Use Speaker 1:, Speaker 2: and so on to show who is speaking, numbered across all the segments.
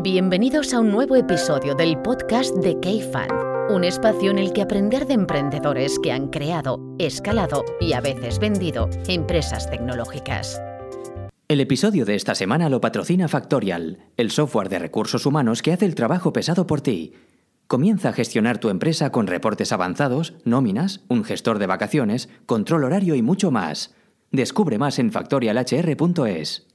Speaker 1: Bienvenidos a un nuevo episodio del podcast de K-Fan, un espacio en el que aprender de emprendedores que han creado, escalado y a veces vendido empresas tecnológicas.
Speaker 2: El episodio de esta semana lo patrocina Factorial, el software de recursos humanos que hace el trabajo pesado por ti. Comienza a gestionar tu empresa con reportes avanzados, nóminas, un gestor de vacaciones, control horario y mucho más. Descubre más en factorialhr.es.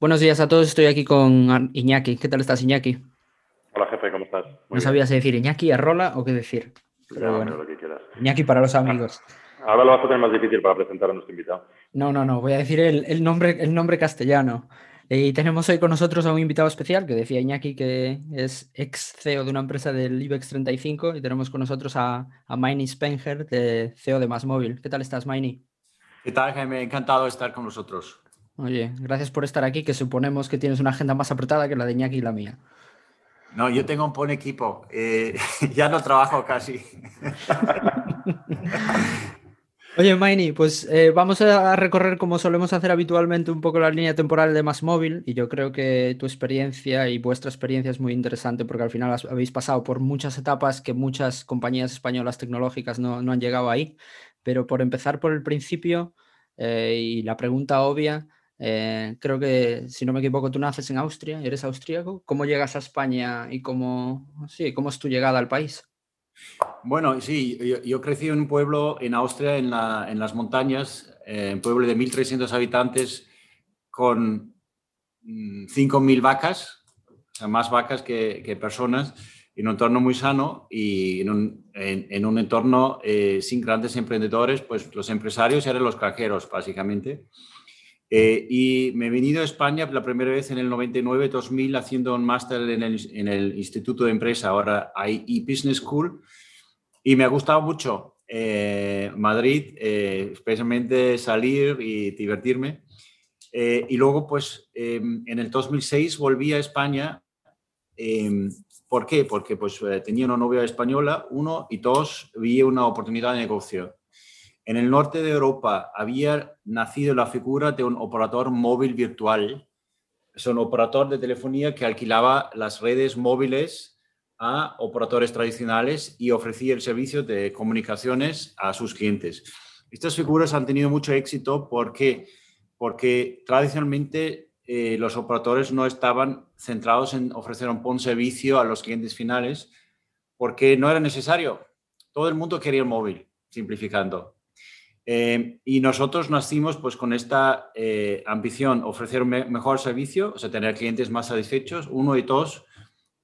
Speaker 3: Buenos días a todos, estoy aquí con Iñaki. ¿Qué tal estás, Iñaki?
Speaker 4: Hola, jefe, ¿cómo estás?
Speaker 3: no sabías decir Iñaki, Arrola o qué decir.
Speaker 4: Pero bueno, lo que quieras.
Speaker 3: Iñaki para los amigos.
Speaker 4: Ahora lo vas a tener más difícil para presentar a nuestro invitado.
Speaker 3: No, no, no, voy a decir el, nombre, el nombre castellano. Y tenemos hoy con nosotros a un invitado especial que decía Iñaki que es ex CEO de una empresa del IBEX 35 y tenemos con nosotros a, a Maini Spenger, de CEO de Más Móvil. ¿Qué tal estás, Maini?
Speaker 5: ¿Qué tal, Jaime? Encantado de estar con nosotros.
Speaker 3: Oye, gracias por estar aquí, que suponemos que tienes una agenda más apretada que la de Iñaki y la mía.
Speaker 5: No, yo tengo un buen equipo. Eh, ya no trabajo casi.
Speaker 3: Oye, Maini, pues eh, vamos a recorrer como solemos hacer habitualmente un poco la línea temporal de Más Móvil y yo creo que tu experiencia y vuestra experiencia es muy interesante porque al final habéis pasado por muchas etapas que muchas compañías españolas tecnológicas no, no han llegado ahí. Pero por empezar por el principio eh, y la pregunta obvia, eh, creo que, si no me equivoco, tú naces en Austria, eres austríaco. ¿Cómo llegas a España y cómo, sí, cómo es tu llegada al país?
Speaker 5: Bueno, sí, yo, crecí en un pueblo en Austria, en, las montañas, eh, un pueblo de 1.300 habitantes con 5.000 mm, vacas, o sea, más vacas que, personas, en un entorno muy sano y en un, entorno eh, sin grandes emprendedores, pues los empresarios eran los cajeros, básicamente. Eh, y me he venido a España la primera vez en el 99-2000 haciendo un máster en el, Instituto de Empresa, ahora hay Business School, y me ha gustado mucho eh, Madrid, eh, especialmente salir y divertirme. y luego, pues, em, en el 2006 volví a España. Em, ¿Por qué? Porque pues, tenía una novia española, uno, y dos, vi una oportunidad de negocio. En el norte de Europa había nacido la figura de un operador móvil virtual. Es un operador de telefonía que alquilaba las redes móviles a operadores tradicionales y ofrecía el servicio de comunicaciones a sus clientes. Estas figuras han tenido mucho éxito porque, porque tradicionalmente eh, los operadores no estaban centrados en ofrecer un buen servicio a los clientes finales porque no era necesario. Todo el mundo quería el móvil, simplificando. Eh, y nosotros nacimos pues con esta eh, ambición, ofrecer un mejor servicio, o sea, tener clientes más satisfechos, uno y dos,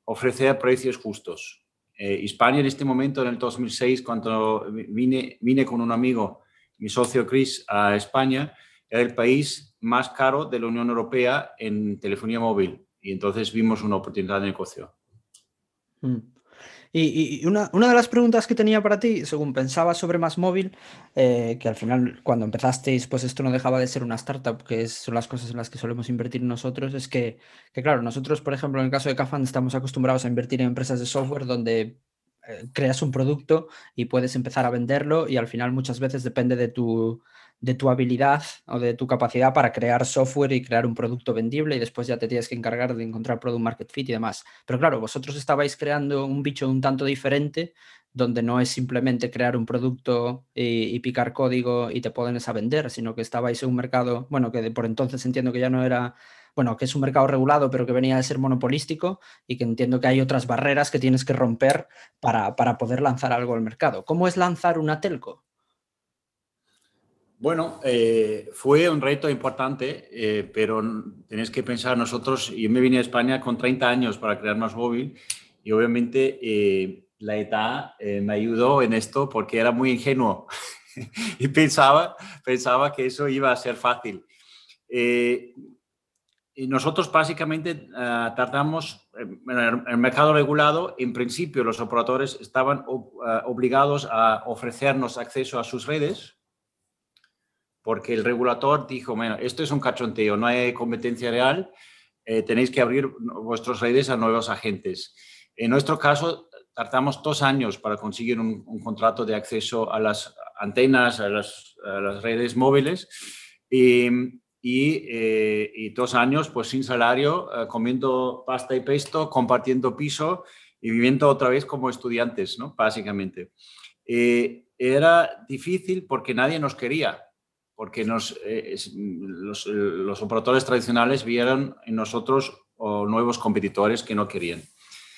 Speaker 5: ofrecer precios justos. Eh, España en este momento, en el 2006, cuando vine, vine con un amigo, mi socio Chris, a España, era el país más caro de la Unión Europea en telefonía móvil. Y entonces vimos una oportunidad de negocio.
Speaker 3: Mm. Y, una, de las preguntas que tenía para ti, según pensaba sobre Más Móvil, eh, que al final cuando empezasteis, pues esto no dejaba de ser una startup, que son las cosas en las que solemos invertir nosotros, es que, claro, nosotros, por ejemplo, en el caso de Cafan, estamos acostumbrados a invertir en empresas de software donde eh, creas un producto y puedes empezar a venderlo y al final muchas veces depende de tu de tu habilidad o de tu capacidad para crear software y crear un producto vendible y después ya te tienes que encargar de encontrar product market fit y demás. Pero claro, vosotros estabais creando un bicho un tanto diferente donde no es simplemente crear un producto y, picar código y te pones a vender, sino que estabais en un mercado, bueno, que por entonces entiendo que ya no era, bueno, que es un mercado regulado, pero que venía de ser monopolístico y que entiendo que hay otras barreras que tienes que romper para, para poder lanzar algo al mercado. ¿Cómo es lanzar una telco?
Speaker 5: Bueno, eh, fue un reto importante, eh, pero tenéis que pensar nosotros, yo me vine a España con 30 años para crear más móvil y obviamente eh, la edad me ayudó en esto porque era muy ingenuo y pensaba, pensaba que eso iba a ser fácil. y nosotros básicamente ah, tratamos, en el mercado regulado, en principio los operadores estaban ah, obligados a ofrecernos acceso a sus redes porque el regulador dijo, bueno, esto es un cachonteo, no hay competencia real, eh, tenéis que abrir vuestras redes a nuevos agentes. En nuestro caso, tardamos dos años para conseguir un, contrato de acceso a las antenas, a las, redes móviles. Y, y, dos años pues sin salario, comiendo pasta y pesto, compartiendo piso y viviendo otra vez como estudiantes, ¿no? Básicamente. era difícil porque nadie nos quería porque nos, eh, los, operadores tradicionales vieron en nosotros nuevos competidores que no querían.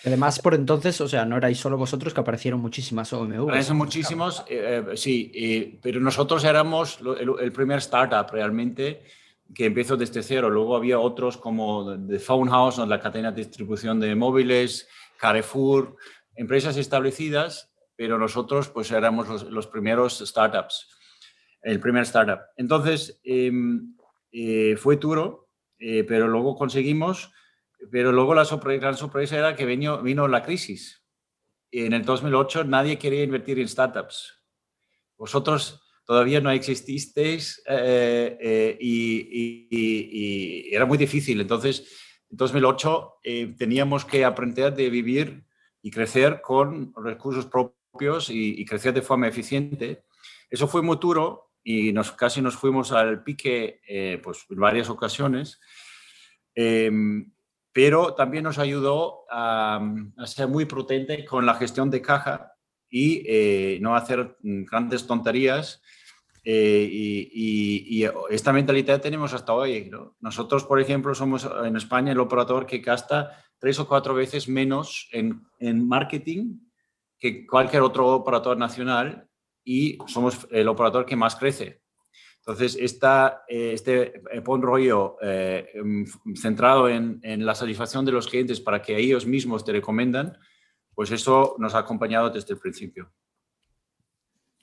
Speaker 3: Además, por entonces, o sea, no erais solo vosotros que aparecieron muchísimas OMV.
Speaker 5: Aparecen muchísimos, eh, eh, sí, pero nosotros éramos el, primer startup realmente que empezó desde cero. Luego había otros como The Phone House, la cadena de distribución de móviles, Carrefour, empresas establecidas, pero nosotros pues éramos los, los primeros startups el primer startup. Entonces, em, eh, fue duro, eh, pero luego conseguimos, pero luego la gran sorpresa era que vino, vino la crisis. En el 2008 nadie quería invertir en startups. Vosotros todavía no exististeis eh, y, era muy difícil. Entonces, en 2008 teníamos que aprender de vivir y crecer con recursos propios y, y crecer de forma eficiente. Eso fue muy duro y nos, casi nos fuimos al pique eh, pues, en varias ocasiones, em, pero también nos ayudó a, ser muy prudente con la gestión de caja y eh, no hacer grandes tonterías. Eh, y, esta mentalidad tenemos hasta hoy. Nosotros, por ejemplo, somos en España el operador que gasta tres o cuatro veces menos en, en marketing que cualquier otro operador nacional y somos el operador que más crece. Entonces, esta, eh, este buen rollo eh, mm, centrado en, la satisfacción de los clientes para que ellos mismos te recomiendan, pues eso nos ha acompañado desde el principio.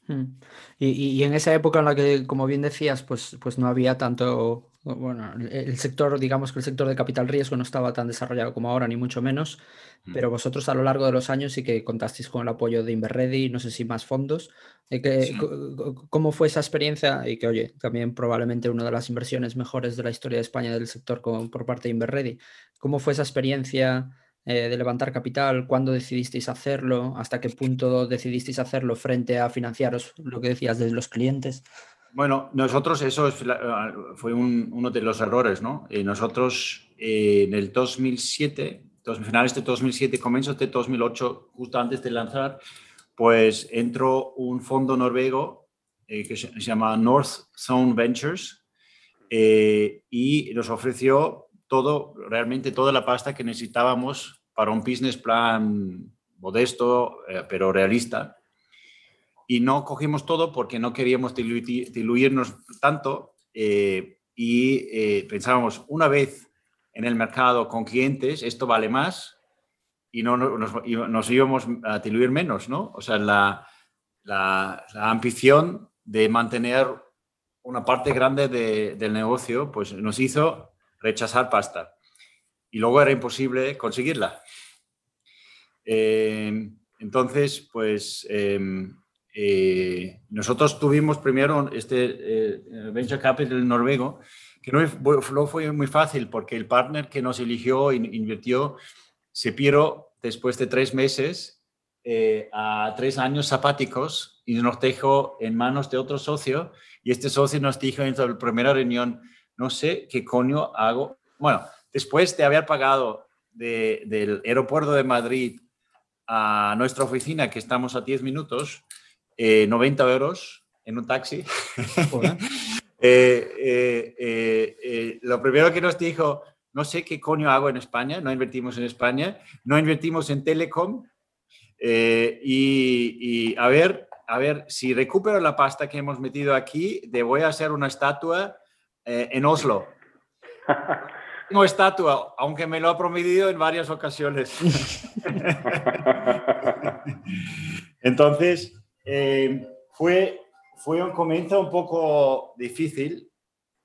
Speaker 3: Hmm. Y, en esa época en la que, como bien decías, pues, pues no había tanto, bueno, el sector, digamos que el sector de capital riesgo no estaba tan desarrollado como ahora, ni mucho menos, hmm. pero vosotros a lo largo de los años sí que contasteis con el apoyo de Inverready, no sé si más fondos. Eh, que, ¿Cómo fue esa experiencia? Y que, oye, también probablemente una de las inversiones mejores de la historia de España del sector por parte de Inverready. ¿Cómo fue esa experiencia? Eh, de levantar capital, cuándo decidisteis hacerlo, hasta qué punto decidisteis hacerlo frente a financiaros lo que decías de los clientes.
Speaker 5: Bueno, nosotros eso fue uno de los errores, ¿no? Y nosotros eh, en el 2007, finales de 2007, comienzos de 2008, justo antes de lanzar, pues entró un fondo noruego eh, que se, llama North Zone Ventures y nos ofreció todo, realmente toda la pasta que necesitábamos para un business plan modesto, eh, pero realista. Y no cogimos todo porque no queríamos diluirnos tanto eh, y eh, pensábamos, una vez en el mercado con clientes, esto vale más y no nos, íbamos a diluir menos, ¿no? O sea, la, la, ambición de mantener una parte grande del negocio, pues nos hizo rechazar pasta. Y luego era imposible conseguirla. Eh, entonces, pues em, eh, nosotros tuvimos primero este eh, Venture Capital noruego, que no fue, muy fácil porque el partner que nos eligió e invirtió se piró después de tres meses a tres años zapáticos y nos dejó en manos de otro socio y este socio nos dijo en la primera reunión, no sé qué coño hago. Bueno, después de haber pagado del aeropuerto de Madrid a nuestra oficina, que estamos a 10 minutos, 90 eh, euros en un taxi. Eh, eh, lo primero que nos dijo, no sé qué coño hago en España, no invertimos en España, no invertimos en Telecom y, y, a ver, a ver, si recupero la pasta que hemos metido aquí, te voy a hacer una estatua eh, en Oslo. Tengo estatua, aunque me lo ha prometido en varias ocasiones. Entonces, eh, fue, fue un comienzo un poco difícil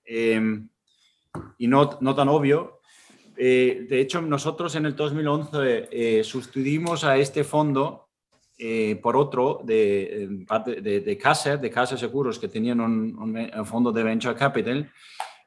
Speaker 5: em, y no, no, tan obvio. Eh, de hecho, nosotros en el 2011 sustituimos a este fondo por otro de, de, de Casa, de Casa Seguros, que tenían un, un, fondo de Venture Capital,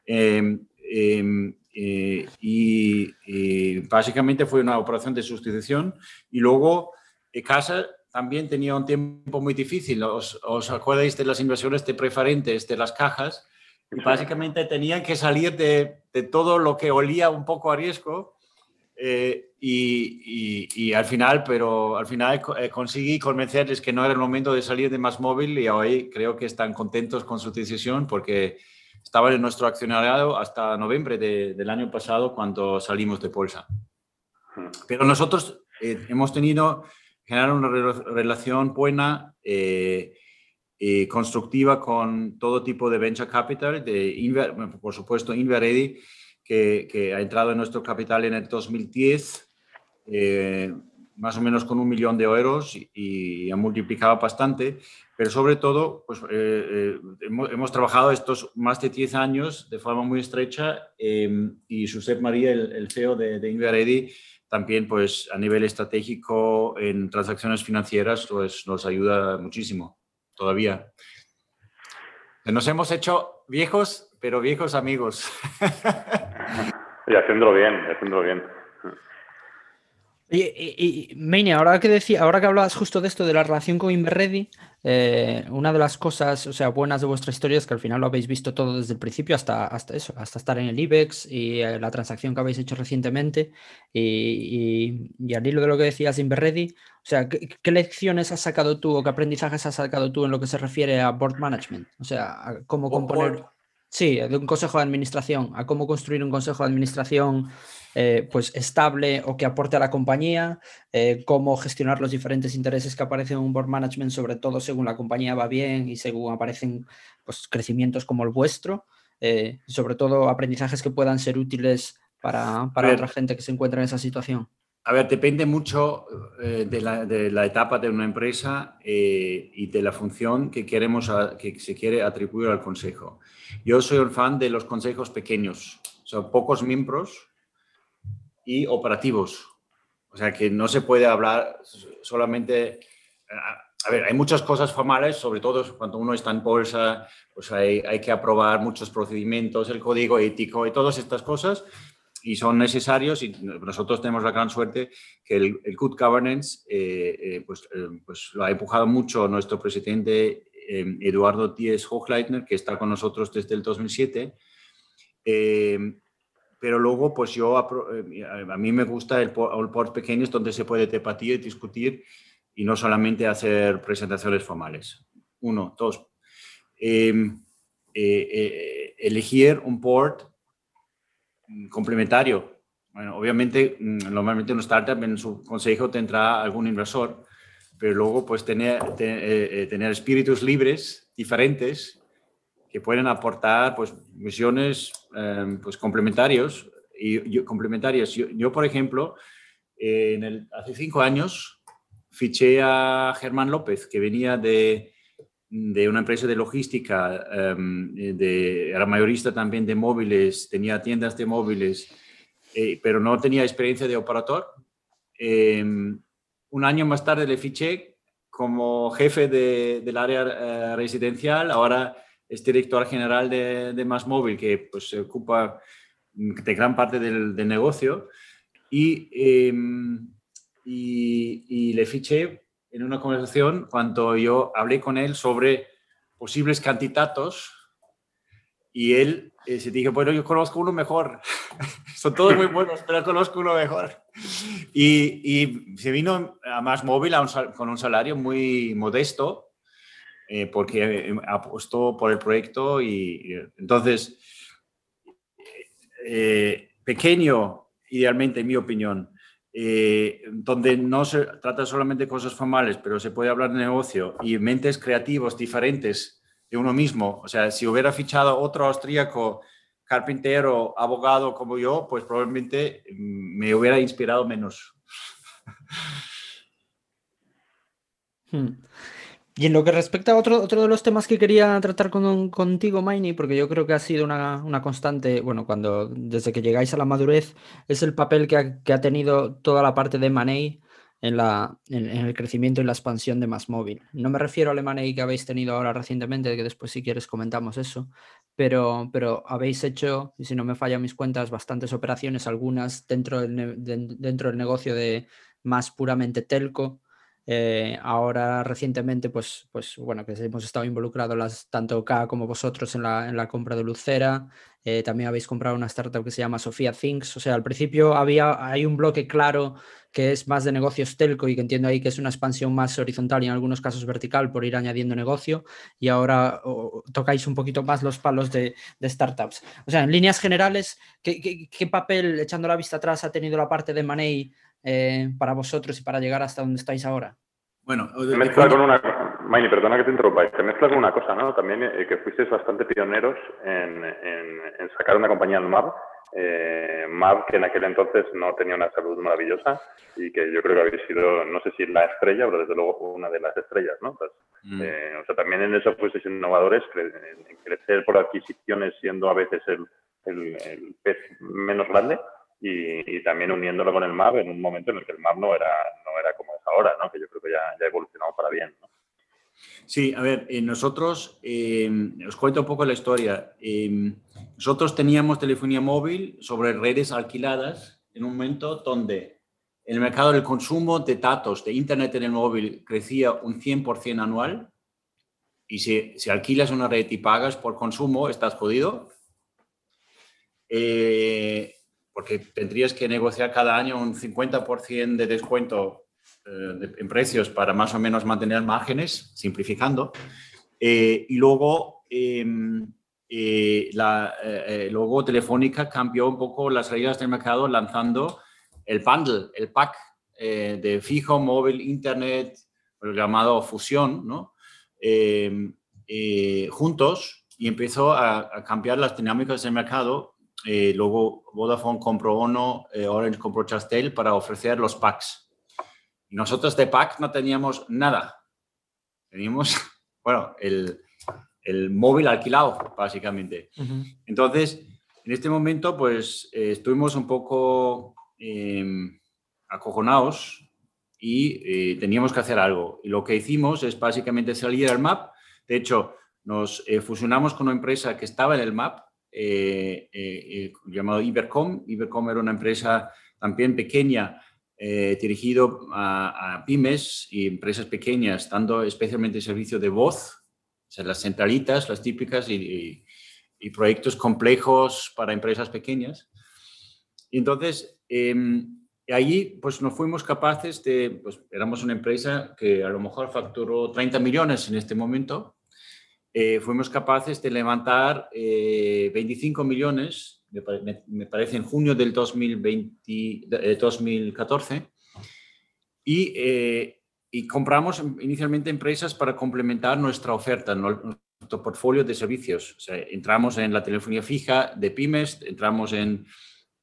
Speaker 5: Em, em, eh, y, básicamente fue una operación de sustitución. Y luego eh, Casa también tenía un tiempo muy difícil. ¿Os, ¿Os, acordáis de las inversiones de preferentes de las cajas? Y básicamente tenían que salir de, de, todo lo que olía un poco a riesgo eh, y, y, al final, pero al final eh, conseguí convencerles que no era el momento de salir de más móvil y hoy creo que están contentos con su decisión porque estaban en nuestro accionariado hasta noviembre de, del año pasado cuando salimos de bolsa. Pero nosotros eh, hemos tenido, generar una relación buena, eh, eh, constructiva con todo tipo de venture capital, de por supuesto Inverready, que, que, ha entrado en nuestro capital en el 2010, más o menos con un millón de euros y, ha multiplicado bastante, pero sobre todo pues, hemos, hemos, trabajado estos más de 10 años de forma muy estrecha y Josep María, el, el CEO de, de Inverready, también pues a nivel estratégico en transacciones financieras pues nos ayuda muchísimo todavía. Nos hemos hecho viejos, pero viejos amigos.
Speaker 4: Y haciéndolo bien, haciéndolo bien.
Speaker 3: Y, y, ahora que decía, ahora que hablabas justo de esto de la relación con Inverready, eh, una de las cosas, o sea, buenas de vuestra historia es que al final lo habéis visto todo desde el principio hasta, hasta eso, hasta estar en el IBEX y eh, la transacción que habéis hecho recientemente. Y, y, al hilo de lo que decías de Inverready, o sea, ¿qué, lecciones has sacado tú o qué aprendizajes has sacado tú en lo que se refiere a board management? O sea, a cómo componer. Sí, de un consejo de administración, a cómo construir un consejo de administración eh, pues estable o que aporte a la compañía, eh, cómo gestionar los diferentes intereses que aparecen en un board management, sobre todo según la compañía va bien y según aparecen pues, crecimientos como el vuestro, eh, sobre todo aprendizajes que puedan ser útiles para, para otra gente que se encuentra en esa situación.
Speaker 5: A ver, depende mucho de la, de, la, etapa de una empresa y de la función que, se quiere atribuir al consejo. Yo soy un fan de los consejos pequeños, son pocos miembros y operativos. O sea que no se puede hablar solamente... A ver, hay muchas cosas formales, sobre todo cuando uno está en bolsa, pues hay que aprobar muchos procedimientos, el código ético y todas estas cosas, y son necesarios y nosotros tenemos la gran suerte que el, el good governance eh, eh, pues, eh, pues lo ha empujado mucho nuestro presidente Eduardo Díez Hochleitner, que está con nosotros desde el 2007. pero luego, pues yo, a mí me gusta el, el port pequeños donde se puede debatir, discutir y no solamente hacer presentaciones formales. Uno, dos. Elegir un port complementario. Bueno, obviamente, mm, normalmente un startup en su consejo tendrá algún inversor, pero luego pues tener, eh, eh, tener espíritus libres, diferentes, que pueden aportar pues misiones em, pues complementarios y, complementarias. Yo, por ejemplo, en el, hace cinco años fiché a Germán López, que venía de, de una empresa de logística, em, de, era mayorista también de móviles, tenía tiendas de móviles, eh, pero no tenía experiencia de operador. Em, un año más tarde le fiché como jefe de, del área eh, residencial, ahora es director general de, de Más Móvil, que pues, se ocupa de gran parte del, del negocio. Y, em, y, y le fiché en una conversación cuando yo hablé con él sobre posibles candidatos y él eh, se dije, bueno, yo conozco uno mejor. Son todos muy buenos, pero conozco uno mejor. Y, se vino a más móvil con un salario muy modesto eh, porque eh, apostó por el proyecto y, entonces, pequeño, idealmente, en mi opinión, eh, donde no se trata solamente de cosas formales, pero se puede hablar de negocio y mentes creativos diferentes de uno mismo. O sea, si hubiera fichado otro austríaco, carpintero, abogado como yo, pues probablemente mm, me hubiera inspirado menos.
Speaker 3: Hmm. Y en lo que respecta a otro, otro de los temas que quería tratar con, contigo, Maini, porque yo creo que ha sido una, una, constante, bueno, cuando desde que llegáis a la madurez, es el papel que ha, que ha tenido toda la parte de Money en, la, en, el crecimiento y la expansión de Más Móvil. No me refiero al Money que habéis tenido ahora recientemente, que después si quieres comentamos eso, pero, pero habéis hecho, y si no me fallan mis cuentas, bastantes operaciones, algunas dentro del, de, dentro del negocio de más puramente telco, Eh, ahora recientemente, pues, pues bueno, que hemos estado involucrados tanto K como vosotros en la, compra de Lucera. Eh, también habéis comprado una startup que se llama Sofía Things. O sea, al principio había, hay un bloque claro que es más de negocios telco y que entiendo ahí que es una expansión más horizontal y en algunos casos vertical por ir añadiendo negocio. Y ahora tocáis un poquito más los palos de, startups. O sea, en líneas generales, ¿qué, qué, qué papel, echando la vista atrás, ha tenido la parte de Money eh, para vosotros y para llegar hasta donde estáis ahora?
Speaker 4: Bueno, se mezcla con una Maini, perdona que te interrumpa, se mezcla con una cosa, ¿no? También eh, que fuisteis bastante pioneros en, en, sacar una compañía al mar, eh, MAV, que en aquel entonces no tenía una salud maravillosa y que yo creo que habéis sido, no sé si la estrella, pero desde luego una de las estrellas, ¿no? Pues, mm. eh, o sea, también en eso fuisteis innovadores, en crecer por adquisiciones siendo a veces el, el, el pez menos grande y, también uniéndolo con el MAP en un momento en el que el MAP no era, no era como es ahora, ¿no? que yo creo que ya, ya ha evolucionado para bien. ¿no?
Speaker 5: Sí, a ver, eh, nosotros, eh, os cuento un poco la historia. Eh, nosotros teníamos telefonía móvil sobre redes alquiladas en un momento donde el mercado del consumo de datos de Internet en el móvil crecía un 100% anual. Y si, si, alquilas una red y pagas por consumo, estás jodido. Eh, porque tendrías que negociar cada año un 50% de descuento eh, en precios para más o menos mantener márgenes, simplificando. Eh, y luego, em, eh, la, luego Telefónica cambió un poco las reglas del mercado lanzando el bundle, el pack de fijo, móvil, internet, el llamado fusión, ¿no? Em, juntos y empezó a, a cambiar las dinámicas del mercado eh, luego Vodafone compró Ono, eh, Orange compró Chastel para ofrecer los packs. Y nosotros de pack no teníamos nada. Teníamos, bueno, el, el móvil alquilado, básicamente. Entonces, en este momento, pues eh, estuvimos un poco em, acojonados y teníamos que hacer algo. Y lo que hicimos es básicamente salir al MAP. De hecho, nos fusionamos con una empresa que estaba en el MAP, eh, eh, eh, llamado Ibercom. Ibercom era una empresa también pequeña, dirigido a, pymes y empresas pequeñas, dando especialmente servicio de voz, o sea, las centralitas, las típicas y, proyectos complejos para empresas pequeñas. Y entonces, em, allí pues nos fuimos capaces de, pues éramos una empresa que a lo mejor facturó 30 millones en este momento, eh, fuimos capaces de levantar 25 eh, millones, me, parece en junio del 2020, 2014, eh, y, y, compramos inicialmente empresas para complementar nuestra oferta, nuestro portfolio de servicios. entramos en la telefonía fija de pymes, entramos en,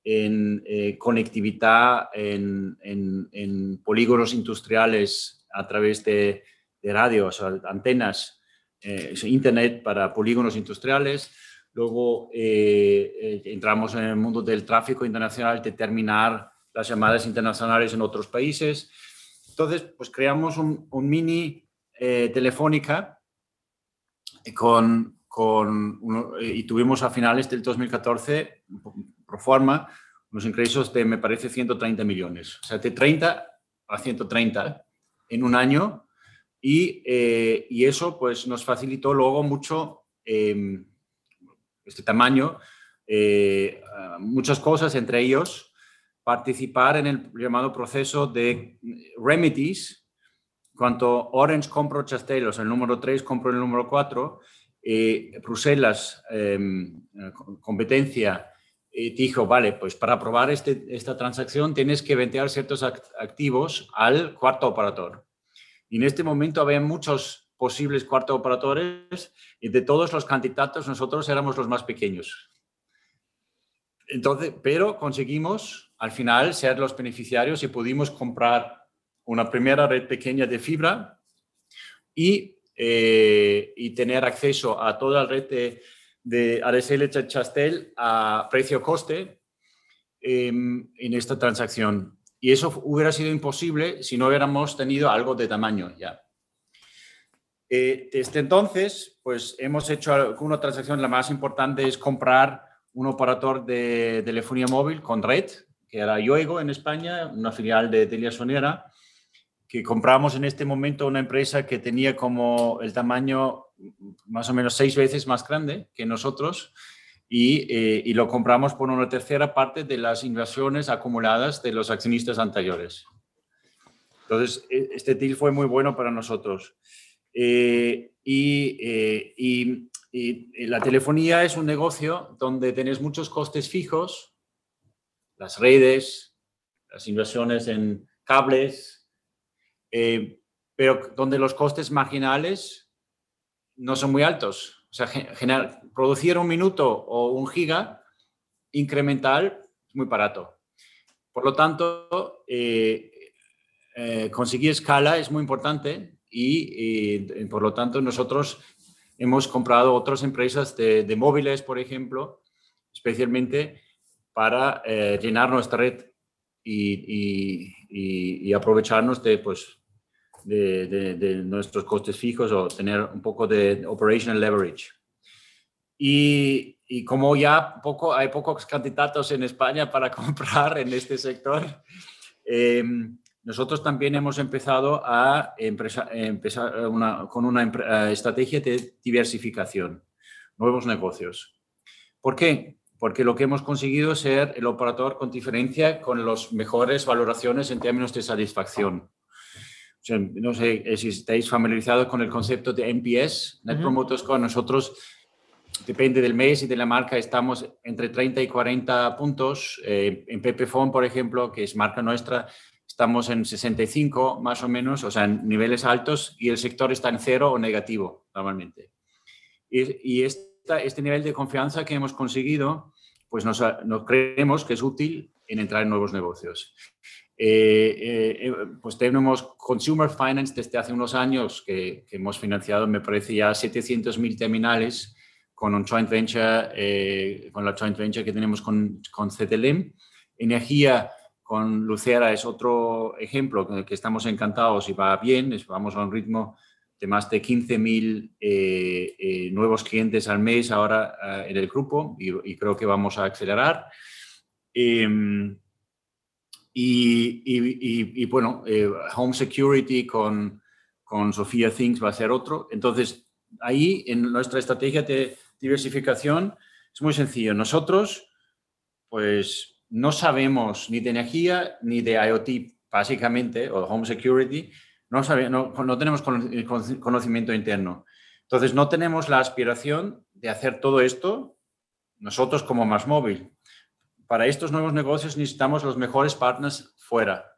Speaker 5: en conectividad, en, en, polígonos industriales a través de, de radios, antenas eh, Internet para polígonos industriales. Luego eh, eh, entramos en el mundo del tráfico internacional, determinar las llamadas internacionales en otros países. Entonces, pues creamos un, mini telefónica con, con y tuvimos a finales del 2014, pro forma, unos ingresos de, me parece, 130 millones. O sea, de 30 a 130 en un año eh, y, eso pues, nos facilitó luego mucho em, este tamaño, eh, muchas cosas, entre ellos participar en el llamado proceso de remedies. Cuando Orange compró Chastel, o sea, el número 3 compró el número 4, eh, Bruselas, em, competencia, dijo, vale, pues para aprobar este, esta transacción tienes que ventear ciertos activos al cuarto operador. Y en este momento había muchos posibles cuartos operadores y de todos los candidatos nosotros éramos los más pequeños. Entonces, pero conseguimos al final ser los beneficiarios y pudimos comprar una primera red pequeña de fibra y, eh, y tener acceso a toda la red de, de ADSL Chastel a precio-coste em, en esta transacción. Y eso hubiera sido imposible si no hubiéramos tenido algo de tamaño ya. Eh, desde entonces, pues hemos hecho una transacción, la más importante es comprar un operador de telefonía móvil con red, que era Yoigo en España, una filial de Telia Sonera, que compramos en este momento una empresa que tenía como el tamaño más o menos seis veces más grande que nosotros y, eh, lo compramos por una tercera parte de las inversiones acumuladas de los accionistas anteriores. Entonces, e, este deal fue muy bueno para nosotros. Eh, y, eh, y, y, la telefonía es un negocio donde tenés muchos costes fijos, las redes, las inversiones en cables, eh, pero donde los costes marginales no son muy altos. O sea, generar, producir un minuto o un giga incremental es muy barato. Por lo tanto, eh, eh, conseguir escala es muy importante y, por lo tanto nosotros hemos comprado otras empresas de, móviles, por ejemplo, especialmente para llenar nuestra red y, y, y, aprovecharnos de, pues, de, nuestros costes fijos o tener un poco de operational leverage. Y, y, como ya poco, hay pocos candidatos en España para comprar en este sector, em, nosotros también hemos empezado a empezar una, con una eh, estrategia de diversificación, nuevos negocios. ¿Por qué? Porque lo que hemos conseguido es ser el operador con diferencia con las mejores valoraciones en términos de satisfacción no sé si estáis familiarizados con el concepto de NPS, Net Promoter Score. Nosotros, depende del mes y de la marca, estamos entre 30 y 40 puntos. Eh, en Pepephone, por ejemplo, que es marca nuestra, estamos en 65 más o menos, o sea, en niveles altos, y el sector está en cero o negativo normalmente. Y, y esta, este nivel de confianza que hemos conseguido, pues nos, nos creemos que es útil en entrar en nuevos negocios. Eh, eh, eh, pues tenemos Consumer Finance desde hace unos años que, hemos financiado, me parece ya 700.000 terminales con un joint venture, con la joint venture que tenemos con, con CTLM. Energía con Lucera es otro ejemplo con el que estamos encantados y va bien, vamos a un ritmo de más de 15.000 nuevos clientes al mes ahora en el grupo y, creo que vamos a acelerar. Em, y, bueno, eh, Home Security con, con Sofía Things va a ser otro. Entonces, ahí en nuestra estrategia de diversificación es muy sencillo. Nosotros, pues, no sabemos ni de energía ni de IoT, básicamente, o Home Security. No, no, no tenemos conocimiento interno. Entonces, no tenemos la aspiración de hacer todo esto nosotros como más móvil para estos nuevos negocios necesitamos los mejores partners fuera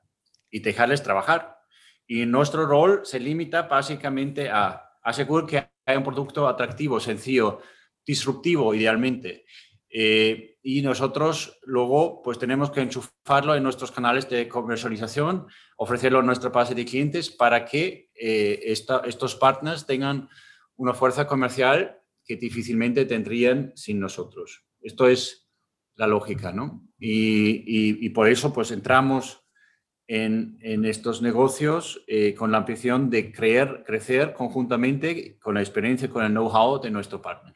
Speaker 5: y dejarles trabajar. Y nuestro rol se limita básicamente a asegurar que hay un producto atractivo, sencillo, disruptivo idealmente. Eh, y nosotros luego pues tenemos que enchufarlo en nuestros canales de comercialización, ofrecerlo a nuestra base de clientes para que eh, estos partners tengan una fuerza comercial que difícilmente tendrían sin nosotros. Esto es la lógica, ¿no? Y, por eso pues entramos en, estos negocios eh, con la ambición de creer, crecer conjuntamente con la experiencia, con el know-how de nuestro partner.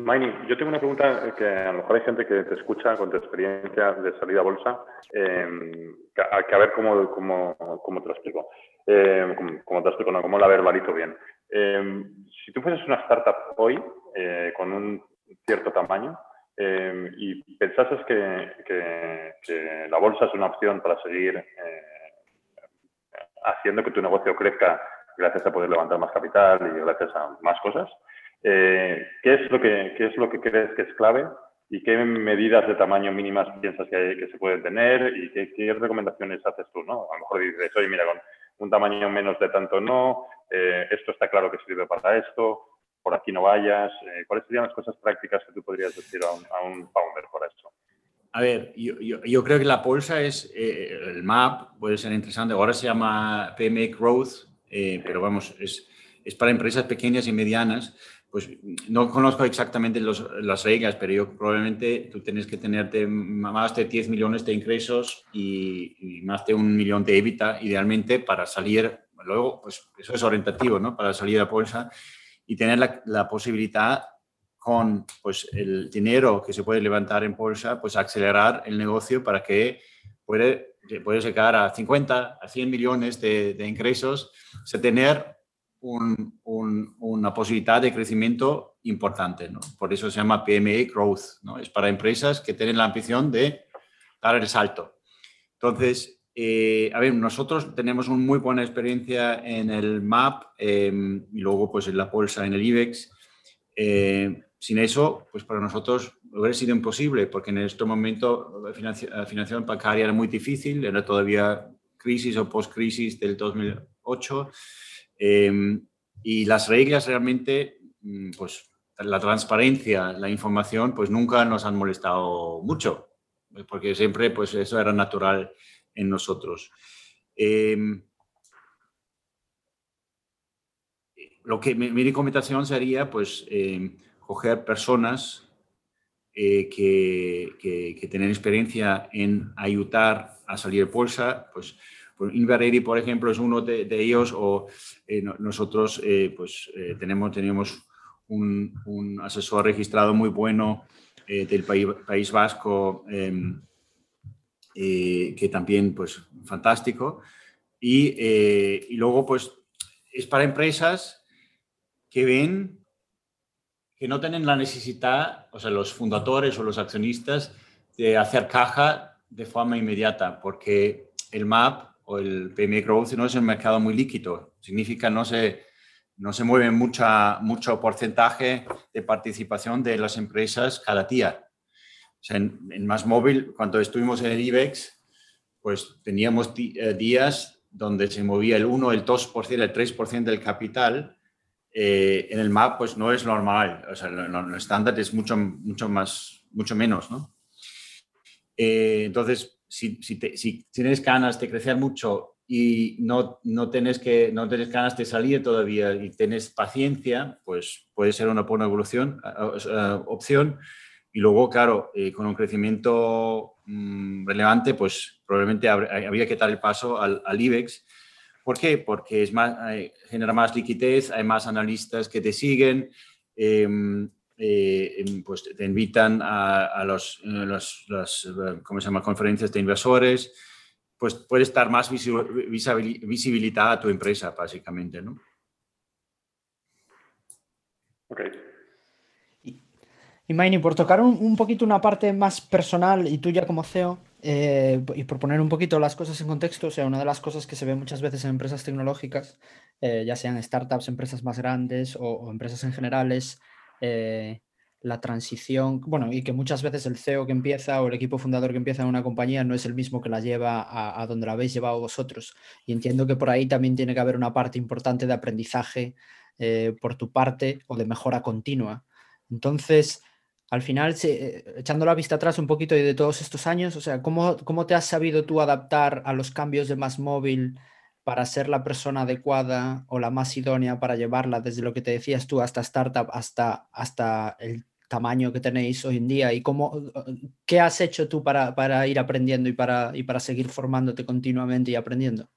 Speaker 4: Maini, yo tengo una pregunta que a lo mejor hay gente que te escucha con tu experiencia de salida a bolsa, eh, que, a, ver cómo, cómo, cómo, te lo explico, eh, cómo, te explico, cómo la verbalizo bien. Eh, si tú fueses una startup hoy, con un cierto tamaño eh, y pensases que, la bolsa es una opción para seguir eh, haciendo que tu negocio crezca gracias a poder levantar más capital y gracias a más cosas, eh, ¿qué, es lo que, ¿qué es lo que crees que es clave y qué medidas de tamaño mínimas piensas que, que se pueden tener y qué, recomendaciones haces tú? ¿no? A lo mejor dices, oye, mira, con un tamaño menos de tanto no, esto está claro que sirve para esto, por aquí no vayas? Eh, ¿Cuáles serían las cosas prácticas que tú podrías decir a un, a un founder por eso?
Speaker 5: A ver, yo, yo, creo que la bolsa es, eh, el MAP puede ser interesante, ahora se llama PME Growth, eh, pero vamos, es, es, para empresas pequeñas y medianas. Pues no conozco exactamente los, las reglas, pero yo probablemente tú tienes que tenerte más de 10 millones de ingresos y, y más de un millón de EBITDA, idealmente, para salir, luego, pues eso es orientativo, ¿no? Para salir a bolsa y tener la, posibilidad con pues, el dinero que se puede levantar en bolsa, pues acelerar el negocio para que puede puede llegar a 50, a 100 millones de, ingresos, se tener una posibilidad de crecimiento importante. ¿no? Por eso se llama PME Growth. ¿no? Es para empresas que tienen la ambición de dar el salto. Entonces, eh, a ver, nosotros tenemos una muy buena experiencia en el MAP em, y luego pues en la bolsa, en el IBEX. Eh, sin eso, pues para nosotros hubiera sido imposible, porque en este momento la financiación bancaria era muy difícil, era todavía crisis o post-crisis del 2008, em, y las reglas realmente, mm, pues la transparencia, la información, pues nunca nos han molestado mucho, porque siempre pues eso era natural en nosotros. Em, lo que mi, recomendación sería, pues, em, coger personas eh, que, que, tienen experiencia en ayudar a salir de bolsa, pues, Inverredi, por ejemplo, es uno de, ellos, o eh, nosotros eh, pues, tenemos, tenemos un, asesor registrado muy bueno del país, país Vasco, em, que también, pues, fantástico. Y, y luego, pues, es para empresas que ven que no tienen la necesidad, o sea, los fundadores o los accionistas, de hacer caja de forma inmediata, porque el MAP o el PMI Growth no es un mercado muy líquido, significa no se, no se mueve mucha, mucho porcentaje de participación de las empresas cada día. O sea, en, en Más Móvil, cuando estuvimos en el IBEX, pues teníamos eh, días donde se movía el 1, el 2%, el 3% del capital eh, en el MAP pues no es normal, o sea, el estándar es mucho, mucho, más, mucho menos, ¿no? Eh, entonces, si, si, tienes ganas de crecer mucho y no, no, tienes que, no tienes ganas de salir todavía y tienes paciencia, pues puede ser una buena evolución, opción. Y luego, claro, eh, con un crecimiento mm, relevante, pues probablemente habría que dar el paso al, IBEX, ¿Por qué? Porque es más, genera más liquidez, hay más analistas que te siguen, em, eh, em, pues te invitan a, los, ¿cómo se llama? conferencias de inversores, pues puede estar más visibilidad a tu empresa, básicamente, ¿no?
Speaker 3: Ok. Y, Maini, por tocar un, un, poquito una parte más personal y tuya como CEO, eh, y por poner un poquito las cosas en contexto, o sea, una de las cosas que se ve muchas veces en empresas tecnológicas, eh, ya sean startups, empresas más grandes o, empresas en general, es eh, la transición, bueno, y que muchas veces el CEO que empieza o el equipo fundador que empieza en una compañía no es el mismo que la lleva a, a donde la habéis llevado vosotros. Y entiendo que por ahí también tiene que haber una parte importante de aprendizaje por tu parte o de mejora continua. Entonces, al final, eh, echando la vista atrás un poquito de todos estos años, o sea, ¿cómo, ¿cómo, te has sabido tú adaptar a los cambios de más móvil para ser la persona adecuada o la más idónea para llevarla desde lo que te decías tú hasta startup, hasta, hasta el tamaño que tenéis hoy en día? ¿Y cómo, qué has hecho tú para, para ir aprendiendo y para, y para seguir formándote continuamente y aprendiendo?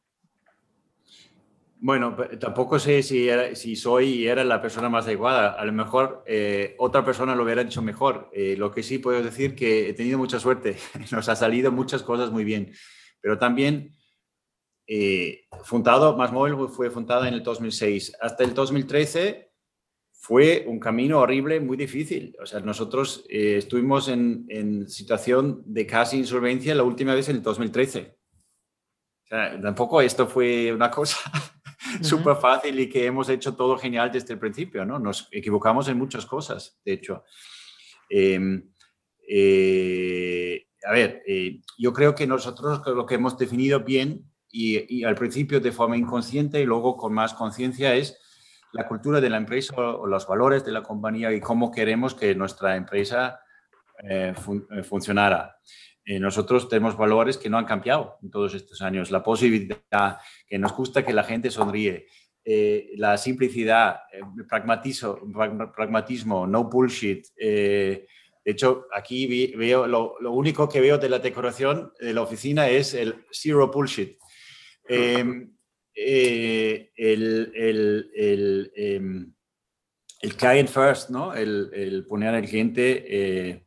Speaker 5: Bueno, tampoco sé si, si soy y era la persona más adecuada. A lo mejor eh, otra persona lo hubiera hecho mejor. Eh, lo que sí puedo decir que he tenido mucha suerte. Nos ha salido muchas cosas muy bien. Pero también, eh, fundado, Más Móvil fue fundada en el 2006. Hasta el 2013 fue un camino horrible, muy difícil. O sea, nosotros estuvimos en, en situación de casi insolvencia la última vez en el 2013. O sea, tampoco esto fue una cosa súper fácil y que hemos hecho todo genial desde el principio, ¿no? Nos equivocamos en muchas cosas, de hecho. Em, eh, a ver, eh, yo creo que nosotros lo que hemos definido bien y, al principio de forma inconsciente y luego con más conciencia es la cultura de la empresa o, los valores de la compañía y cómo queremos que nuestra empresa eh, funcionara. Eh, nosotros tenemos valores que no han cambiado en todos estos años. La posibilidad, que nos gusta que la gente sonríe, eh, la simplicidad, el pragmatismo, no bullshit. Eh, de hecho, aquí veo lo, único que veo de la decoración de la oficina es el zero bullshit. Em, el, el, em, el, client first, ¿no? El, poner al cliente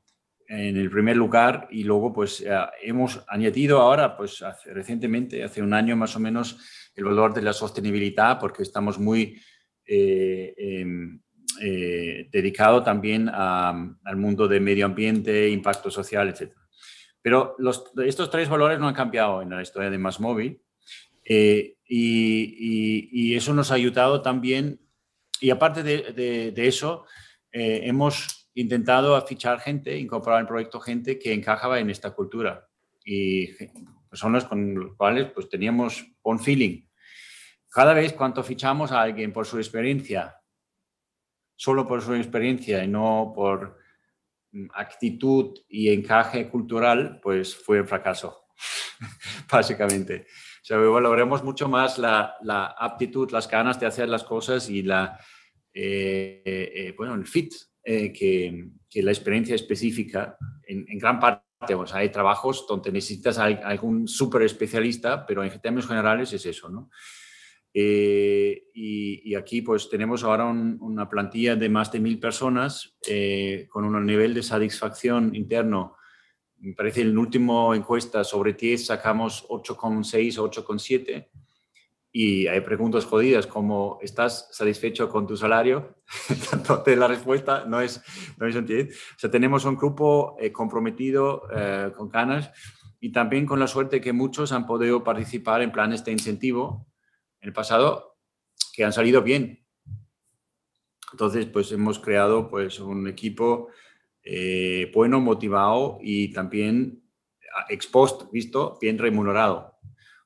Speaker 5: en el primer lugar y luego pues hemos añadido ahora, pues recientemente, hace un año más o menos, el valor de la sostenibilidad porque estamos muy eh, em, eh, dedicado también al mundo de medio ambiente, impacto social, etc. Pero los, estos tres valores no han cambiado en la historia de Más Móvil eh, y, eso nos ha ayudado también, y aparte de, eso, eh, hemos intentado fichar gente, incorporar al proyecto gente que encajaba en esta cultura y personas con las cuales pues, teníamos un feeling. Cada vez cuando fichamos a alguien por su experiencia, solo por su experiencia y no por mm, actitud y encaje cultural, pues fue un fracaso, básicamente. O sea, valoremos mucho más la, aptitud, las ganas de hacer las cosas y la, eh, eh, bueno, el fit eh, que, la experiencia específica en, gran parte. hay trabajos donde necesitas a algún súper especialista, pero en términos generales es eso, ¿no? Eh, y, aquí pues tenemos ahora una plantilla de más de mil personas eh, con un nivel de satisfacción interno. Me parece en la última encuesta sobre 10 sacamos 8,6 o 8,7 y hay preguntas jodidas como ¿estás satisfecho con tu salario? Entonces la respuesta no es, no es un 10. O sea, tenemos un grupo eh, comprometido con ganas y también con la suerte que muchos han podido participar en planes de incentivo en el pasado que han salido bien. Entonces, pues hemos creado pues, un equipo eh, bueno, motivado y también expuesto, visto, bien remunerado.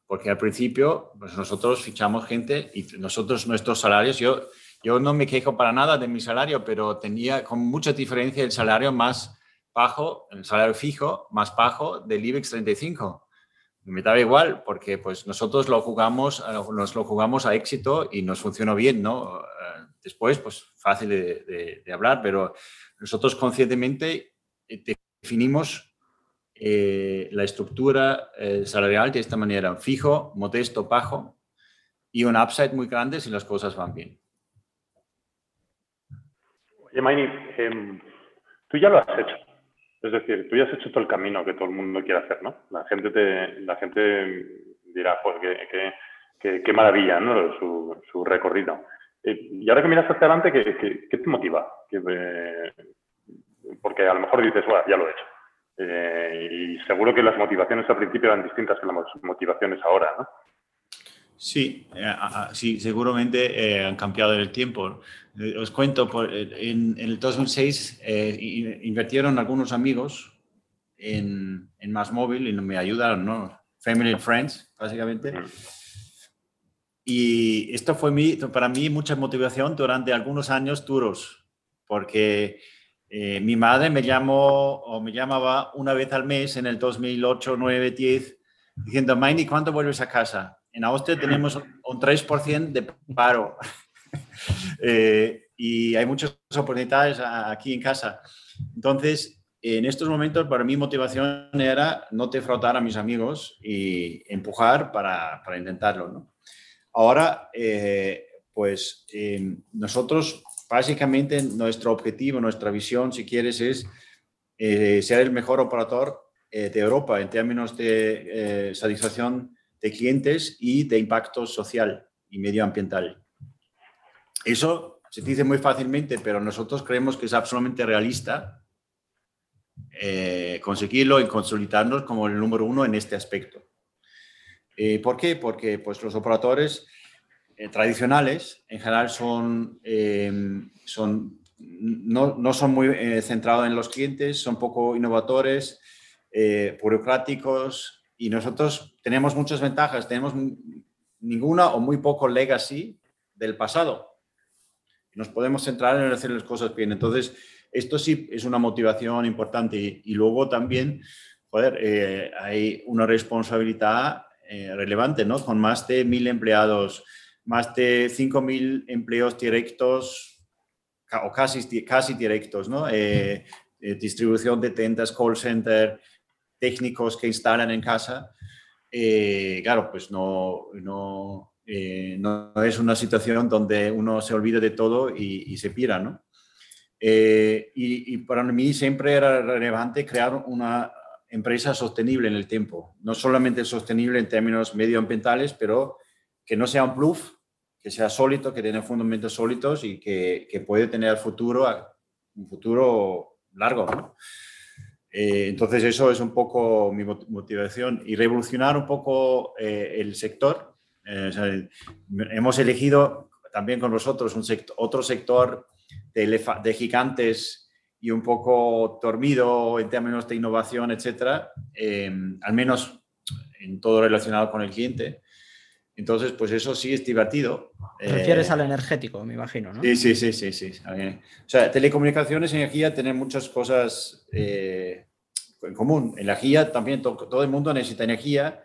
Speaker 5: Porque al principio, pues nosotros fichamos gente y nosotros, nuestros salarios, yo, yo no me quejo para nada de mi salario, pero tenía con mucha diferencia el salario más bajo, el salario fijo más bajo del IBEX 35 me daba igual porque pues nosotros lo jugamos, eh, nos lo jugamos a éxito y nos funcionó bien, ¿no? Eh, después, pues fácil de, hablar, pero nosotros conscientemente eh, la estructura salarial de esta manera, fijo, modesto, bajo y un upside muy grande si las cosas van bien.
Speaker 4: Oye, Maini, em, tú ya lo has hecho. Es decir, tú ya has hecho todo el camino que todo el mundo quiere hacer, ¿no? La gente, te, la gente dirá, pues qué, maravilla, ¿no? Su, su recorrido. Eh, y ahora que miras hacia adelante, ¿qué, qué, te motiva? Eh, porque a lo mejor dices, bueno, ya lo he hecho. Eh, y seguro que las motivaciones al principio eran distintas que las motivaciones ahora, ¿no?
Speaker 5: Sí, eh, sí, seguramente eh, han cambiado el tiempo. Eh, os cuento, en, el 2006 invirtieron algunos amigos en, en Más Móvil y me ayudaron, ¿no? Family and Friends, básicamente. Y esto fue mi, para mí mucha motivación durante algunos años duros, porque mi madre me llamó o me llamaba una vez al mes en el 2008, 9, 10, diciendo, Maini, ¿cuándo vuelves a casa? En Austria tenemos un 3% de paro eh, y hay muchas oportunidades aquí en casa. Entonces, en estos momentos, para mi motivación era no defraudar a mis amigos y empujar para, para intentarlo. ¿no? Ahora, eh, pues em, nosotros, básicamente, nuestro objetivo, nuestra visión, si quieres, es eh, ser el mejor operador de Europa en términos de satisfacción de clientes y de impacto social y medioambiental. Eso se dice muy fácilmente, pero nosotros creemos que es absolutamente realista eh, conseguirlo y consolidarnos como el número uno en este aspecto. Eh, ¿Por qué? Porque pues, los operadores eh, tradicionales en general son, son, no, no, son muy centrados en los clientes, son poco innovadores, burocráticos, y nosotros tenemos muchas ventajas, tenemos ninguna o muy poco legacy del pasado. Nos podemos centrar en hacer las cosas bien. Entonces, esto sí es una motivación importante. Y, luego también, eh, hay una responsabilidad eh, relevante, ¿no? Con más de mil empleados, más de 5.000 empleos directos o casi, casi directos, ¿no? Eh, distribución de tiendas, call center, técnicos que instalan en casa, eh, claro, pues no, no, eh, no, es una situación donde uno se olvide de todo y, se pira, ¿no? y, y, para mí siempre era relevante crear una empresa sostenible en el tiempo, no solamente sostenible en términos medioambientales, pero que no sea un bluff, que sea sólido, que tenga fundamentos sólidos y que, que puede tener futuro, un futuro largo. Eh, entonces eso es un poco mi motivación y revolucionar un poco eh, el sector. Eh, hemos elegido también con vosotros un sector, otro sector de, de gigantes y un poco dormido en términos de innovación, etcétera, em, al menos en todo relacionado con el cliente. Entonces, pues eso sí es divertido.
Speaker 3: Te refieres eh, al energético, me imagino, ¿no?
Speaker 5: Sí, sí, sí, sí. sí. O sea, telecomunicaciones, energía, tienen muchas cosas eh, en común. En la energía también todo el mundo necesita energía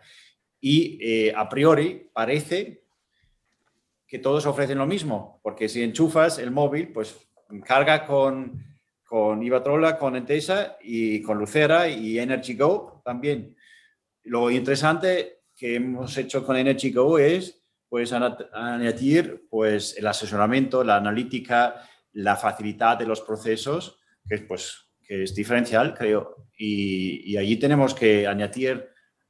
Speaker 5: y eh, a priori parece que todos ofrecen lo mismo, porque si enchufas el móvil, pues carga con con Ibatrola, con Entesa y con Lucera y Energy Go también. Lo interesante que hemos hecho con Go es pues añadir pues el asesoramiento, la analítica, la facilidad de los procesos, que es pues que es diferencial, creo. Y, y allí tenemos que añadir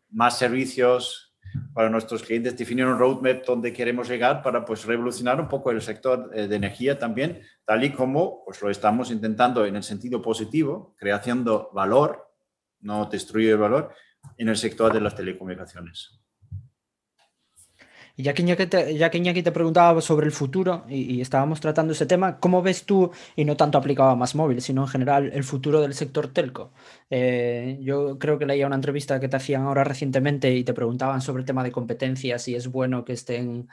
Speaker 5: más servicios, para nuestros clientes, definir un roadmap donde queremos llegar para pues, revolucionar un poco el sector eh, de energía también, tal y como pues, lo estamos intentando en el sentido positivo, creando valor, no destruir valor, en el sector de las telecomunicaciones.
Speaker 3: Ya que Iñaki te, ya que te preguntaba sobre el futuro y, estábamos tratando ese tema, ¿cómo ves tú, y no tanto aplicado a más móvil, sino en general, el futuro del sector telco? Eh, yo creo que leía una entrevista que te hacían ahora recientemente y te preguntaban sobre el tema de competencias, si es bueno que estén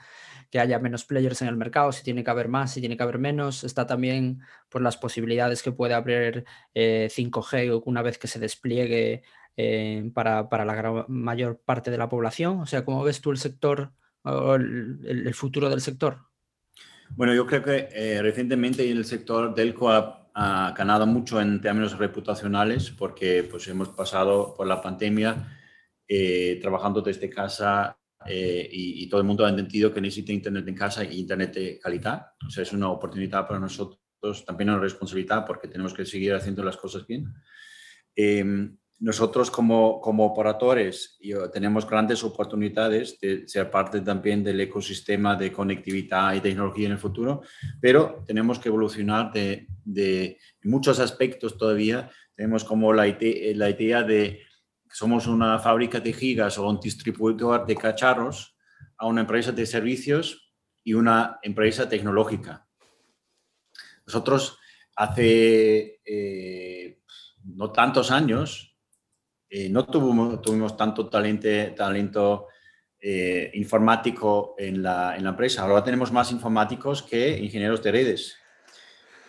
Speaker 3: que haya menos players en el mercado, si tiene que haber más, si tiene que haber menos. Está también por las posibilidades que puede abrir 5G eh, una vez que se despliegue eh, para, para, la mayor parte de la población. O sea, ¿cómo ves tú el sector el, futuro del sector?
Speaker 5: Bueno, yo creo que eh, recientemente el sector Delco ha, ha, ganado mucho en términos reputacionales porque pues, hemos pasado por la pandemia eh, trabajando desde casa eh, y, todo el mundo ha entendido que necesita Internet en casa y Internet de calidad. O sea, es una oportunidad para nosotros, también una responsabilidad porque tenemos que seguir haciendo las cosas bien. Nosotros como, como operadores tenemos grandes oportunidades de ser parte también del ecosistema de conectividad y tecnología en el futuro, pero tenemos que evolucionar de, de muchos aspectos todavía. Tenemos como la, la idea de que somos una fábrica de gigas o un distribuidor de cacharros a una empresa de servicios y una empresa tecnológica. Nosotros hace eh, no tantos años eh, no tuvimos, tanto talento, eh, informático en la, empresa. Ahora tenemos más informáticos que ingenieros de redes.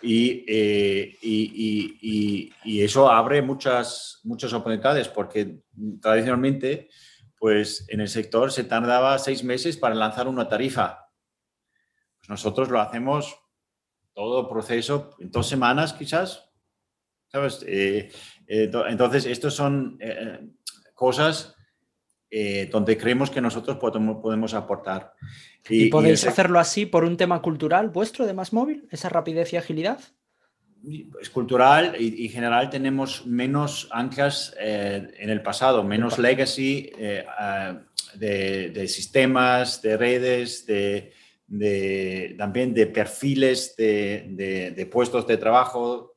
Speaker 5: Y, eh, y, eso abre muchas, muchas oportunidades porque tradicionalmente pues en el sector se tardaba seis meses para lanzar una tarifa. Pues nosotros lo hacemos todo el proceso en dos semanas quizás. ¿Sabes? Eh, entonces, estos son eh, cosas eh, donde creemos que nosotros podemos, podemos aportar.
Speaker 3: ¿Y, podéis hacerlo así por un tema cultural vuestro de más móvil? ¿Esa rapidez y agilidad?
Speaker 5: Es cultural y, en general tenemos menos anclas en el pasado, menos legacy de, sistemas, de redes, de, también de perfiles de, puestos de trabajo.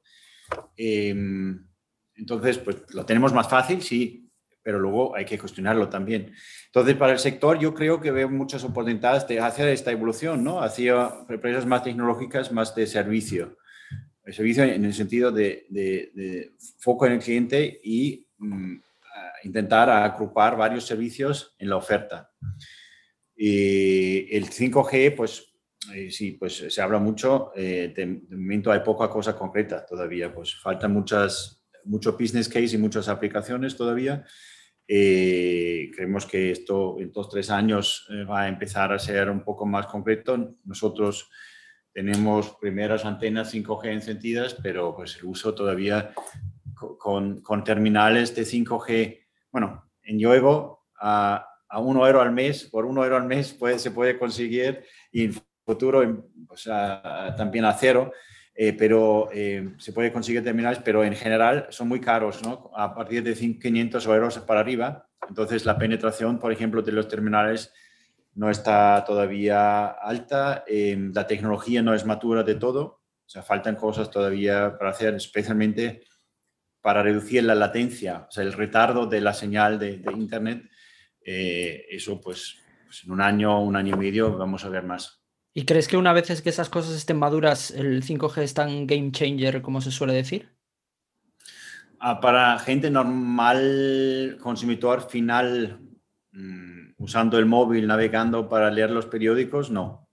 Speaker 5: Em, entonces, pues lo tenemos más fácil, sí, pero luego hay que cuestionarlo también. Entonces, para el sector yo creo que veo muchas oportunidades de hacer esta evolución, ¿no? Hacia empresas más tecnológicas, más de servicio. El servicio en el sentido de, foco en el cliente y mm, intentar agrupar varios servicios en la oferta. Y el 5G, pues eh, sí, pues se habla mucho, eh, de, de, momento hay poca cosa concreta todavía, pues faltan muchas mucho business case y muchas aplicaciones todavía. Eh, creemos que esto en dos tres años eh, va a empezar a ser un poco más concreto. Nosotros tenemos primeras antenas 5G encendidas, pero pues el uso todavía con, con terminales de 5G, bueno, en Yoigo a, a un euro al mes, por un euro al mes puede, se puede conseguir futuro o sea, también a cero eh, pero eh, se puede conseguir terminales, pero en general son muy caros, ¿no? A partir de 500 euros para arriba. Entonces, la penetración, por ejemplo, de los terminales no está todavía alta, em, la tecnología no es matura de todo, o sea, faltan cosas todavía para hacer, especialmente para reducir la latencia, o sea, el retardo de la señal de, Internet. Eh, eso, pues, pues, en un año, un año y medio vamos a ver más.
Speaker 3: ¿Y crees que una vez que esas cosas estén maduras, el 5G es tan game changer como se suele decir?
Speaker 5: Ah, para gente normal, consumidor final, mm, usando el móvil, navegando para leer los periódicos, no.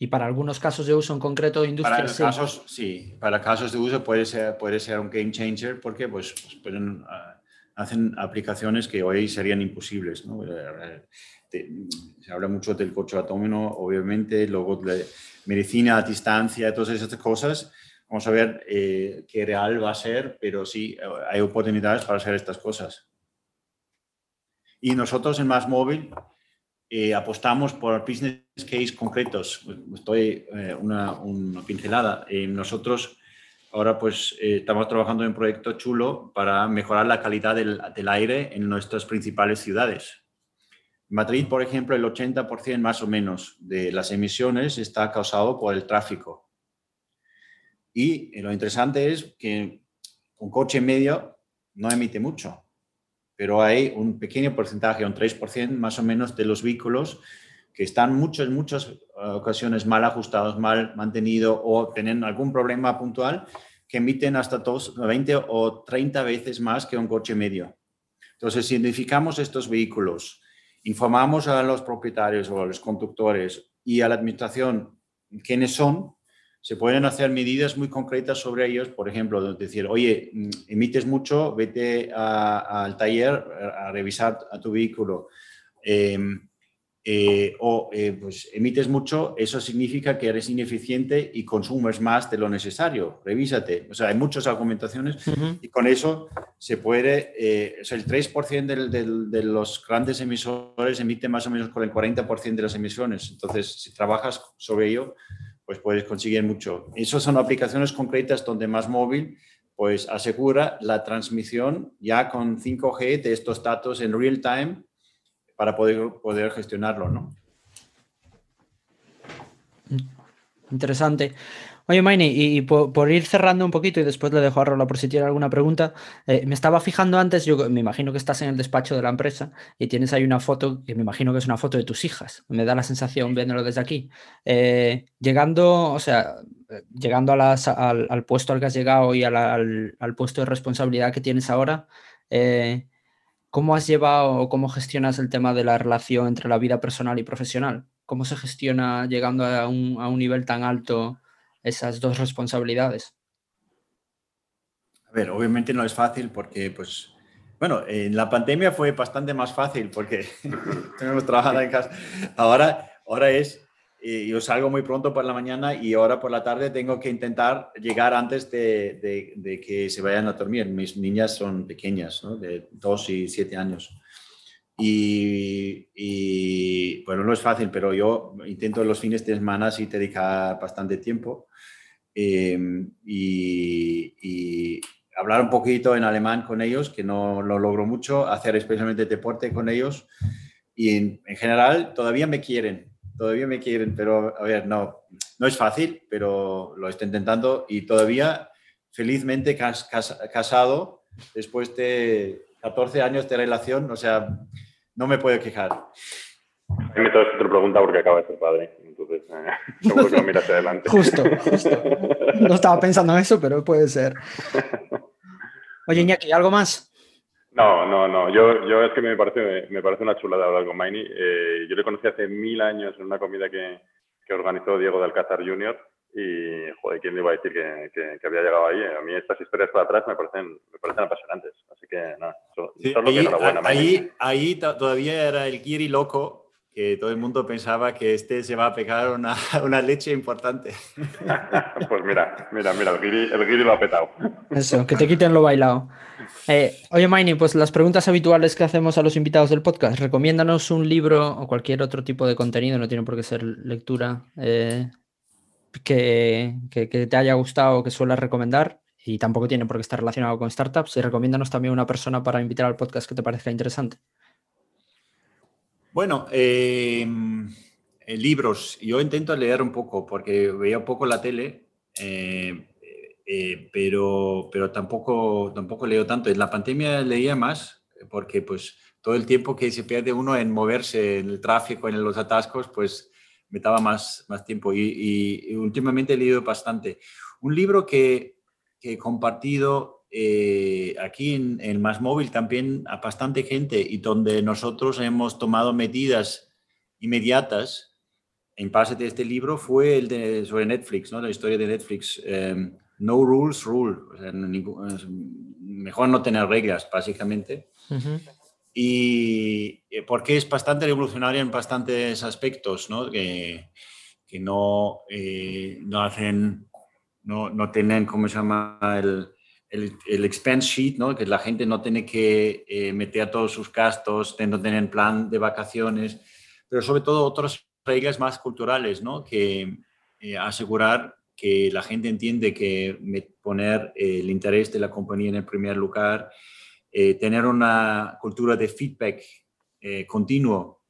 Speaker 3: Y para algunos casos de uso en concreto, industria,
Speaker 5: para Casos, sí, para casos de uso puede ser, puede ser un game changer porque pues, pues pueden, ah, hacen aplicaciones que hoy serían imposibles. ¿no? Eh, se habla mucho del coche autónomo, obviamente, luego de medicina a distancia, todas esas cosas. Vamos a ver eh, qué real va a ser, pero sí, hay oportunidades para hacer estas cosas. Y nosotros en Más Móvil eh, apostamos por business case concretos. Estoy eh, una, una, pincelada. nosotros ahora pues estamos trabajando en un proyecto chulo para mejorar la calidad del, del aire en nuestras principales ciudades. Madrid, por ejemplo, el 80% más o menos de las emisiones está causado por el tráfico. Y lo interesante es que un coche medio no emite mucho, pero hay un pequeño porcentaje, un 3% más o menos de los vehículos que están muchas, muchas ocasiones mal ajustados, mal mantenidos o tienen algún problema puntual que emiten hasta 20 o 30 veces más que un coche medio. Entonces, si identificamos estos vehículos, informamos a los propietarios o a los conductores y a la administración quiénes son, se pueden hacer medidas muy concretas sobre ellos, por ejemplo, decir, oye, mm, emites mucho, vete al taller a revisar a tu vehículo. Em, eh, o eh, pues emites mucho, eso significa que eres ineficiente y consumes más de lo necesario. Revísate. O sea, hay muchas argumentaciones y con eso se puede, eh, o sea, el 3% de los grandes emisores emite más o menos con el 40% de las emisiones. Entonces, si trabajas sobre ello, pues puedes conseguir mucho. Esas son aplicaciones concretas donde más móvil pues asegura la transmisión ya con 5G de estos datos en real time para poder, poder gestionarlo, ¿no?
Speaker 3: Interesante. Oye, Maini, y, por, ir cerrando un poquito y después le dejo a Rola por si tiene alguna pregunta, eh, me estaba fijando antes, yo me imagino que estás en el despacho de la empresa y tienes ahí una foto, que me imagino que es una foto de tus hijas, me da la sensación viéndolo desde aquí. Eh, llegando, o sea, llegando a las, al, puesto al que has llegado y al, puesto de responsabilidad que tienes ahora, eh, ¿Cómo has llevado o cómo gestionas el tema de la relación entre la vida personal y profesional? ¿Cómo se gestiona llegando a un, a un nivel tan alto esas dos responsabilidades?
Speaker 5: A ver, obviamente no es fácil porque, pues, bueno, en la pandemia fue bastante más fácil porque tenemos trabajado en casa. Ahora, ahora es yo salgo muy pronto por la mañana y ahora por la tarde tengo que intentar llegar antes de, que se vayan a dormir. Mis niñas son pequeñas, ¿no? de 2 y 7 años. Y, bueno, no es fácil, pero yo intento los fines de semana sí dedicar bastante tiempo em, y, y, hablar un poquito en alemán con ellos, que no lo logro mucho, hacer especialmente deporte con ellos y en general todavía me quieren todavía me quieren, pero a ver, no, no es fácil, pero lo estoy intentando y todavía felizmente casado después de 14 años de relación, o sea, no me puedo quejar.
Speaker 4: Me meto otra pregunta porque acaba de ser padre, entonces eh, seguro que lo miras adelante.
Speaker 3: Justo, justo. No estaba pensando en eso, pero puede ser. Oye, Iñaki, ¿algo más?
Speaker 4: No, no, no. Yo, yo es que me parece, me parece una chulada hablar con Maini. Eh, yo le conocí hace mil años en una comida que, que organizó Diego de Alcázar Jr. Y, joder, ¿quién le iba a decir que, que, había llegado ahí? A mí estas historias para atrás me parecen, me parecen apasionantes. Así que, no,
Speaker 5: solo ahí, ahí, ahí todavía era el Kiri loco que todo el mundo pensaba que este se va a pegar una, una leche importante.
Speaker 4: pues mira, mira, mira, el guiri, el lo ha petado.
Speaker 3: Eso, que te quiten lo bailado. Eh, oye, Maini, pues las preguntas habituales que hacemos a los invitados del podcast, recomiéndanos un libro o cualquier otro tipo de contenido, no tiene por qué ser lectura, eh, que, te haya gustado o que suelas recomendar. Y tampoco tiene por qué estar relacionado con startups. Y recomiéndanos también una persona para invitar al podcast que te parezca interesante.
Speaker 5: Bueno, em, eh, libros. Yo intento leer un poco porque veía un poco la tele, eh, pero, pero tampoco, tampoco leo tanto. En la pandemia leía más porque pues todo el tiempo que se pierde uno en moverse en el tráfico, en los atascos, pues me daba más, más tiempo y, últimamente he leído bastante. Un libro que, que he compartido eh, aquí en, el Más Móvil también a bastante gente y donde nosotros hemos tomado medidas inmediatas en base de este libro fue el de, sobre Netflix, ¿no? la historia de Netflix. Em, no rules, rule. mejor no tener reglas, básicamente. Y eh, porque es bastante revolucionaria en bastantes aspectos, ¿no? Que, que no, eh, no hacen, no, no, tienen, ¿cómo se llama? El, el, el, expense sheet, ¿no? Que la gente no tiene que eh, meter todos sus gastos, no tener plan de vacaciones, pero sobre todo otras reglas más culturales, ¿no? Que asegurar que la gente entiende que poner el interés de la compañía en el primer lugar, eh, tener una cultura de feedback eh, continuo.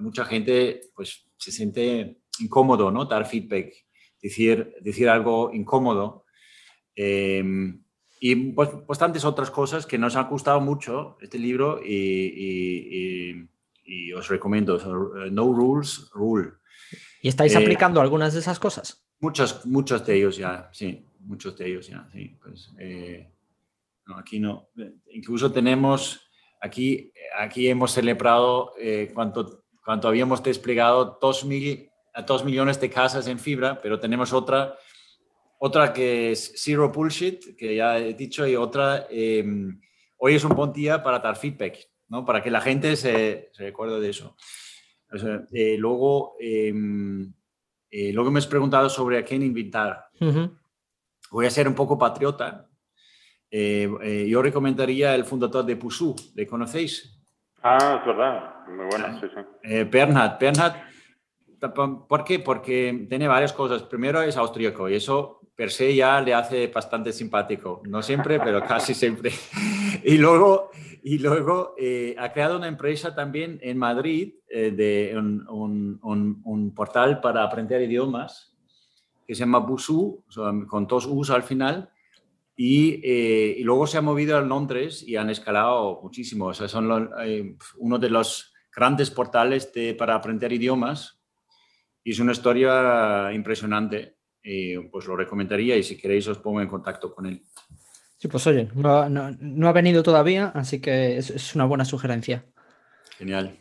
Speaker 5: Mucha gente pues, se siente incómodo, ¿no? Dar feedback, decir, decir algo incómodo. Em, y pues, bastantes otras cosas que nos han gustado mucho este libro y, os recomiendo. No Rules, Rule.
Speaker 3: ¿Y estáis eh, aplicando algunas de esas cosas?
Speaker 5: Muchos, muchos de ellos ya, sí, muchos de ellos ya, sí. Pues, no, aquí no. Incluso tenemos, aquí, aquí hemos celebrado eh, cuánto, cuánto habíamos desplegado dos, mil, dos millones de casas en fibra, pero tenemos otra, otra que es Zero Bullshit, que ya he dicho, y otra, em, hoy es un buen día para dar feedback, ¿no? para que la gente se, se recuerde de eso. Eh, luego, em, eh, luego me has preguntado sobre a quién invitar. Voy a ser un poco patriota eh, eh, yo recomendaría el fundador de Pusu, ¿le conocéis?
Speaker 4: Ah, es verdad, muy bueno, ah, sí, sí.
Speaker 5: Eh, Bernhard, Bernhard, ¿por qué? Porque tiene varias cosas. Primero es austríaco y eso per se ya le hace bastante simpático. No siempre, pero casi siempre. y luego, y luego ha creado una empresa también en Madrid de un, un, un, portal para aprender idiomas que se llama Busu, con dos U's al final eh, y, luego se ha movido a Londres y han escalado muchísimo. O sea, son eh, uno de los grandes portales para aprender idiomas y es una historia impresionante. pues lo recomendaría y si queréis os pongo en contacto con él.
Speaker 3: Sí, pues oye, no, no, ha venido todavía, así que es, es, una buena sugerencia.
Speaker 5: Genial.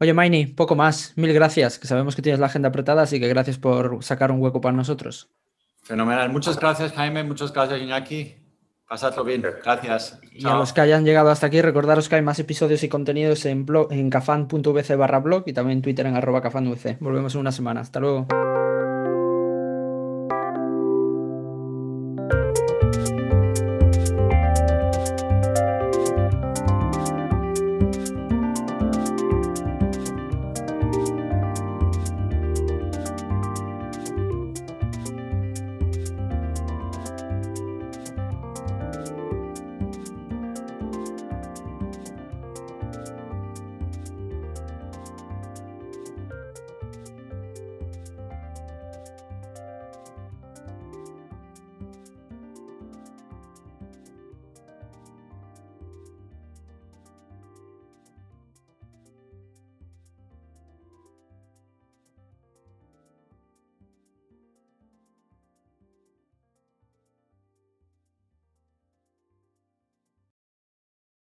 Speaker 3: Oye, Maini, poco más. Mil gracias, que sabemos que tienes la agenda apretada, así que gracias por sacar un hueco para nosotros.
Speaker 5: Fenomenal. Muchas gracias, Jaime. Muchas gracias, Iñaki. Pasadlo bien. Gracias.
Speaker 3: Y a los que hayan llegado hasta aquí, recordaros que hay más episodios y contenidos en, blog, en cafan.vc barra blog y también en Twitter en arroba cafanvc. Volvemos en una semana. Hasta luego.